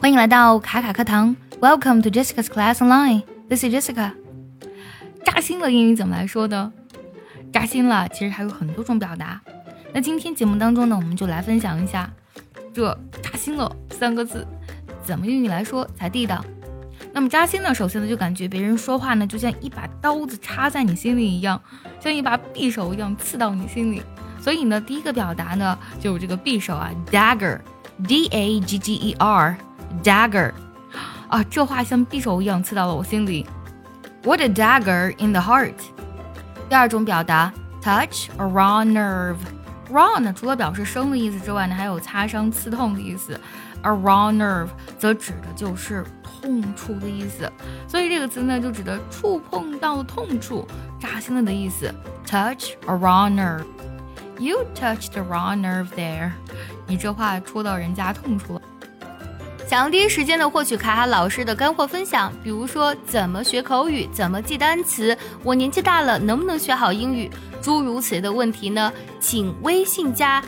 欢迎来到卡卡课堂，Welcome to Jessica's Class Online. This is Jessica. 扎心了，英语怎么来说呢？扎心了，其实还有很多种表达。那今天节目当中呢，我们就来分享一下这“扎心了”三个字怎么用英语来说才地道。那么扎心呢，首先呢就感觉别人说话呢就像一把刀子插在你心里一样，像一把匕首一样刺到你心里。所以呢，第一个表达呢就是这个匕首啊，dagger，dagger，d a g g e r。啊，这话像匕首一样刺到了我心里。What a dagger in the heart。第二种表达，touch a raw nerve。raw 呢，除了表示生的意思之外呢，还有擦伤、刺痛的意思。A raw nerve 则指的就是痛处的意思。所以这个词呢，就指的触碰到了痛处、扎心了的意思。Touch a raw nerve。You touched a raw nerve there。你这话戳到人家痛处了。想要第一时间的获取卡卡老师的干货分享，比如说怎么学口语，怎么记单词，我年纪大了能不能学好英语，诸如此类的问题呢？请微信加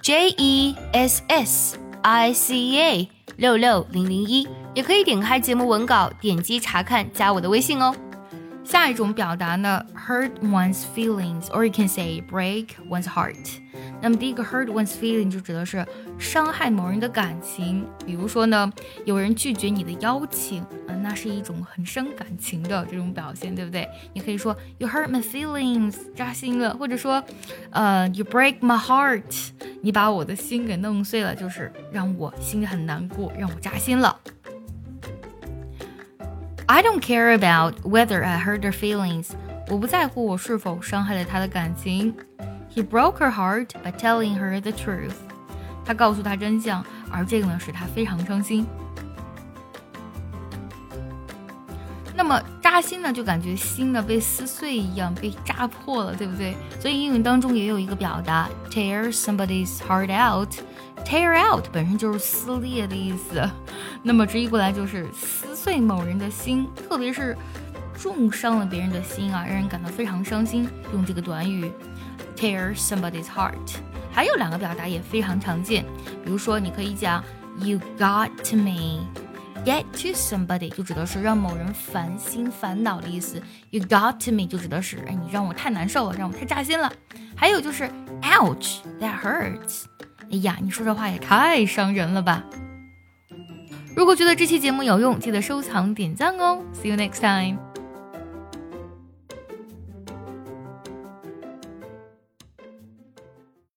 J E S S I C A 六六零零一，也可以点开节目文稿，点击查看，加我的微信哦。下一种表达呢，hurt one's feelings，or you can say break one's heart。那么第一个 hurt one's feeling 就指的是伤害某人的感情，比如说呢，有人拒绝你的邀请，啊，那是一种很伤感情的这种表现，对不对？你可以说 you hurt my feelings，扎心了，或者说，呃，you break my heart，你把我的心给弄碎了，就是让我心里很难过，让我扎心了。I don't care about whether I hurt her feelings，我不在乎我是否伤害了她的感情。He broke her heart by telling her the truth。他告诉她真相，而这个呢使她非常伤心。那么 扎心呢，就感觉心呢被撕碎一样，被扎破了，对不对？所以英语当中也有一个表达，tear somebody's heart out。tear out 本身就是撕裂的意思，那么直译过来就是撕碎某人的心，特别是重伤了别人的心啊，让人感到非常伤心。用这个短语。tear somebody's heart。还有两个表达也非常常见，比如说你可以讲 you got me。Get to somebody 就指的是让某人烦心烦恼的意思，You got to me 就指的是哎你让我太难受了，让我太扎心了。还有就是 Ouch，that hurts。哎呀，你说这话也太伤人了吧！如果觉得这期节目有用，记得收藏点赞哦。See you next time。